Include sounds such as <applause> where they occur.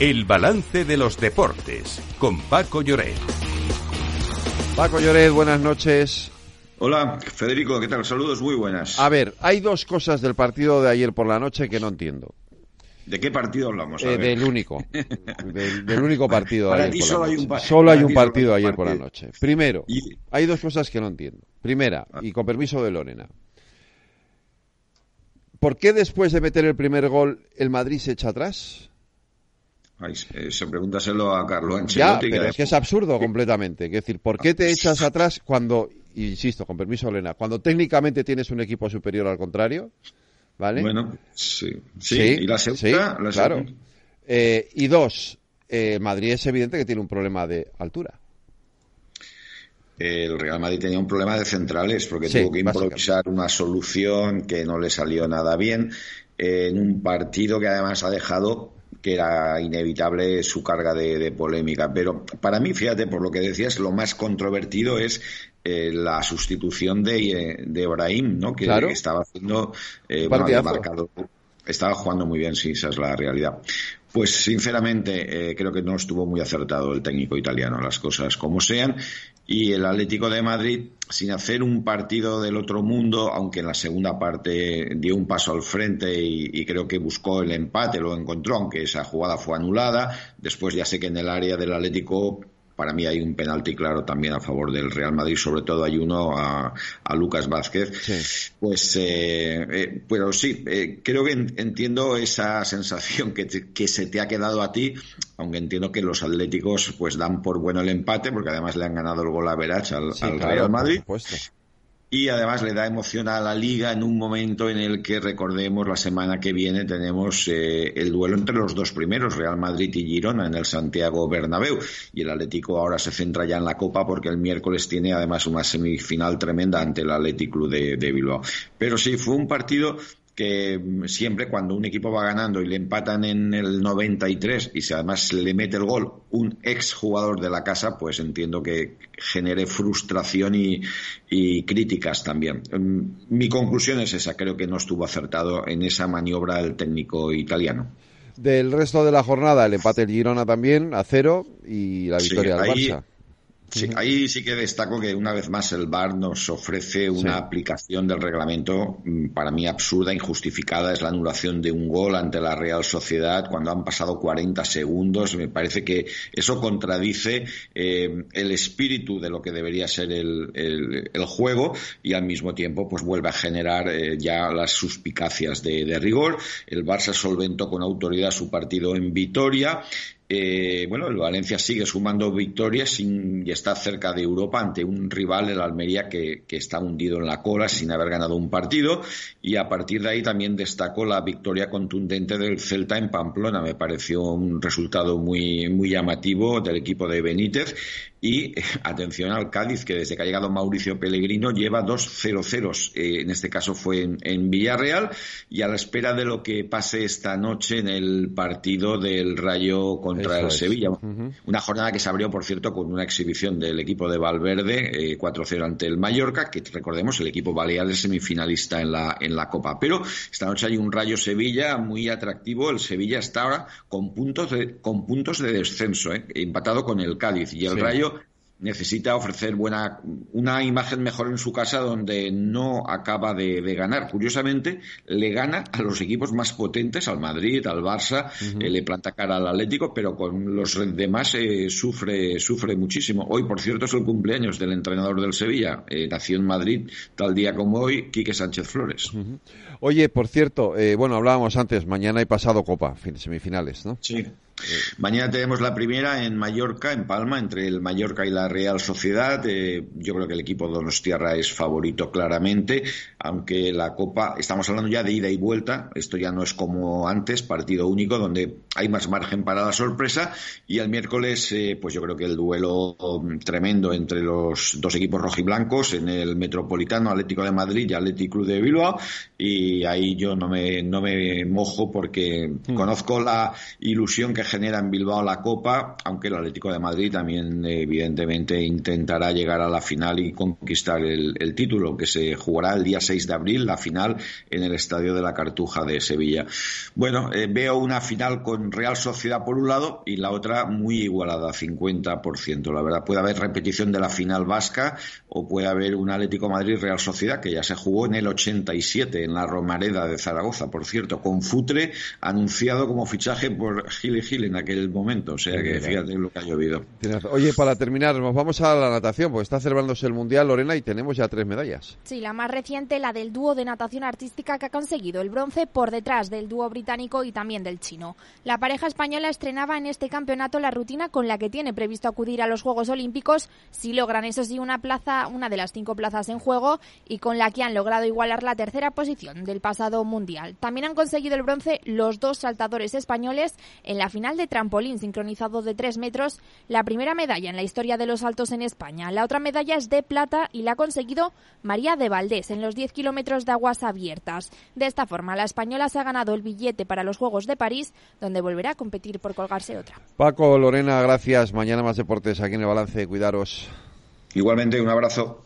El balance de los deportes con Paco Lloret. Paco Lloret, buenas noches. Hola, Federico, ¿qué tal? Saludos, muy buenas. A ver, hay dos cosas del partido de ayer por la noche que no entiendo. ¿De qué partido hablamos? Eh, del único. <laughs> del, único partido de ayer. solo, Hay un solo hay un partido ayer por la noche. Primero, hay dos cosas que no entiendo. Primera, Ah. y con permiso de Lorena. ¿Por qué después de meter el primer gol el Madrid se echa atrás? Ay, eso pregúntaselo a Carlo Ya, Ancelotti. pero es que es absurdo completamente. Es decir, ¿por qué te echas atrás cuando, insisto, con permiso de Lorena, cuando técnicamente tienes un equipo superior al contrario? ¿Vale? Bueno, sí. Sí, y la segunda. sí, la claro. segunda. Eh, y dos, eh, Madrid es evidente que tiene un problema de altura. El Real Madrid tenía un problema de centrales porque Sí, tuvo que improvisar una solución que no le salió nada bien eh, en un partido que además ha dejado que era inevitable su carga de, de polémica. Pero para mí, fíjate, por lo que decías, lo más controvertido es eh, la sustitución de, eh, de Ibrahim, ¿no? Que, Claro. estaba haciendo, eh, bueno, había marcado estaba jugando muy bien, sí, esa es la realidad. Pues sinceramente eh, creo que no estuvo muy acertado el técnico italiano, las cosas como sean. Y el Atlético de Madrid, sin hacer un partido del otro mundo, aunque en la segunda parte dio un paso al frente y, creo que buscó el empate, lo encontró, aunque esa jugada fue anulada. Después ya sé que en el área del Atlético para mí hay un penalti claro también a favor del Real Madrid, sobre todo hay uno a, a Lucas Vázquez. Sí. Pues, eh, eh, pero sí, eh, creo que en- entiendo esa sensación que, te- que se te ha quedado a ti, aunque entiendo que los atléticos pues dan por bueno el empate, porque además le han ganado el gol a Verach al, Sí, al claro, Real por Madrid. supuesto. Y además le da emoción a la liga en un momento en el que, recordemos, la semana que viene tenemos eh, el duelo entre los dos primeros, Real Madrid y Girona, en el Santiago Bernabéu. Y el Atlético ahora se centra ya en la Copa porque el miércoles tiene además una semifinal tremenda ante el Athletic Club de, de Bilbao. Pero sí, fue un partido que mm, siempre cuando un equipo va ganando y le empatan en el 93 y si además le mete el gol un ex jugador de la casa, pues entiendo que genere frustración y, y críticas también. Mm, Mi conclusión es esa, creo que no estuvo acertado en esa maniobra del técnico italiano. Del resto de la jornada, el empate del Girona también a cero y la Sí, victoria del ahí- Barça. Sí, ahí sí que destaco que una vez más el VAR nos ofrece una Sí. aplicación del reglamento mm, para mí absurda, injustificada. Es la anulación de un gol ante la Real Sociedad cuando han pasado 40 segundos. Me parece que eso contradice eh, el espíritu de lo que debería ser el, el- el juego y al mismo tiempo pues vuelve a generar eh, ya las suspicacias de, de rigor. El Barça solventó con autoridad su partido en Vitoria. Eh, bueno, el Valencia sigue sumando victorias sin- y está cerca de Europa ante un rival, el Almería, que, está hundido en la cola sin haber ganado un partido. Y a partir de ahí también destacó la victoria contundente del Celta en Pamplona. Me pareció un resultado muy, muy llamativo del equipo de Benítez. Y <laughs> atención al Cádiz, que desde que ha llegado Mauricio Pellegrino lleva dos 0-0. Eh, en este caso fue en, en Villarreal. Y a la espera de lo que pase esta noche en el partido del Rayo contra Eso el es. Sevilla. Una jornada que se abrió, por cierto, con una exhibición del equipo de Valverde, eh, 4-0 ante el Mallorca, que recordemos, el equipo balear es semifinalista en la, en la Copa. Pero esta noche hay un Rayo Sevilla muy atractivo. El Sevilla está ahora con puntos de, con puntos de descenso, eh, empatado con el Cádiz. Y el Sí. Rayo necesita ofrecer buena una imagen mejor en su casa donde no acaba de, de ganar. Curiosamente, le gana a los equipos más potentes, al Madrid, al Barça, eh, le planta cara al Atlético, pero con los demás eh, sufre, sufre muchísimo. Hoy, por cierto, es el cumpleaños del entrenador del Sevilla, eh, nació en Madrid, tal día como hoy, Quique Sánchez Flores. Oye, por cierto, eh, bueno, hablábamos antes, mañana hay pasado Copa, fin- semifinales, ¿no? Sí. Mañana tenemos la primera en Mallorca, en Palma, entre el Mallorca y la Real Sociedad. Eh, yo creo que el equipo Donostiarra es favorito claramente, aunque la Copa, estamos hablando ya de ida y vuelta, esto ya no es como antes, partido único, donde hay más margen para la sorpresa. Y el miércoles, eh, pues yo creo que el duelo um, tremendo entre los dos equipos rojiblancos en el Metropolitano, Atlético de Madrid y Atlético Club de Bilbao. Y ahí yo no me, no me mojo porque conozco la ilusión que genera en Bilbao la Copa, aunque el Atlético de Madrid también evidentemente intentará llegar a la final y conquistar el, el título, que se jugará el día 6 de abril, la final en el Estadio de la Cartuja de Sevilla. Bueno, eh, veo una final con Real Sociedad por un lado y la otra muy igualada, 50%. La verdad, puede haber repetición de la final vasca o puede haber un Atlético Madrid-Real Sociedad que ya se jugó en el 87 en la Romareda de Zaragoza, por cierto, con Futre anunciado como fichaje por Gil y Gil en aquel momento. O sea que fíjate lo que ha llovido. Oye, para terminar, nos vamos a la natación, porque está celebrándose el Mundial, Lorena, y tenemos ya tres medallas. Sí, la más reciente, la del dúo de natación artística que ha conseguido el bronce por detrás del dúo británico y también del chino. La pareja española estrenaba en este campeonato la rutina con la que tiene previsto acudir a los Juegos Olímpicos si logran, eso sí, una plaza, una de las cinco plazas en juego y con la que han logrado igualar la tercera posición del pasado Mundial. También han conseguido el bronce los dos saltadores españoles en la final de trampolín sincronizado de tres metros, la primera medalla en la historia de los saltos en España. La otra medalla es de plata y la ha conseguido María de Valdés en los 10 kilómetros de aguas abiertas. De esta forma, la española se ha ganado el billete para los Juegos de París, donde volverá a competir por colgarse otra. Paco, Lorena, gracias. Mañana más deportes aquí en el balance. Cuidaros. Igualmente, un abrazo.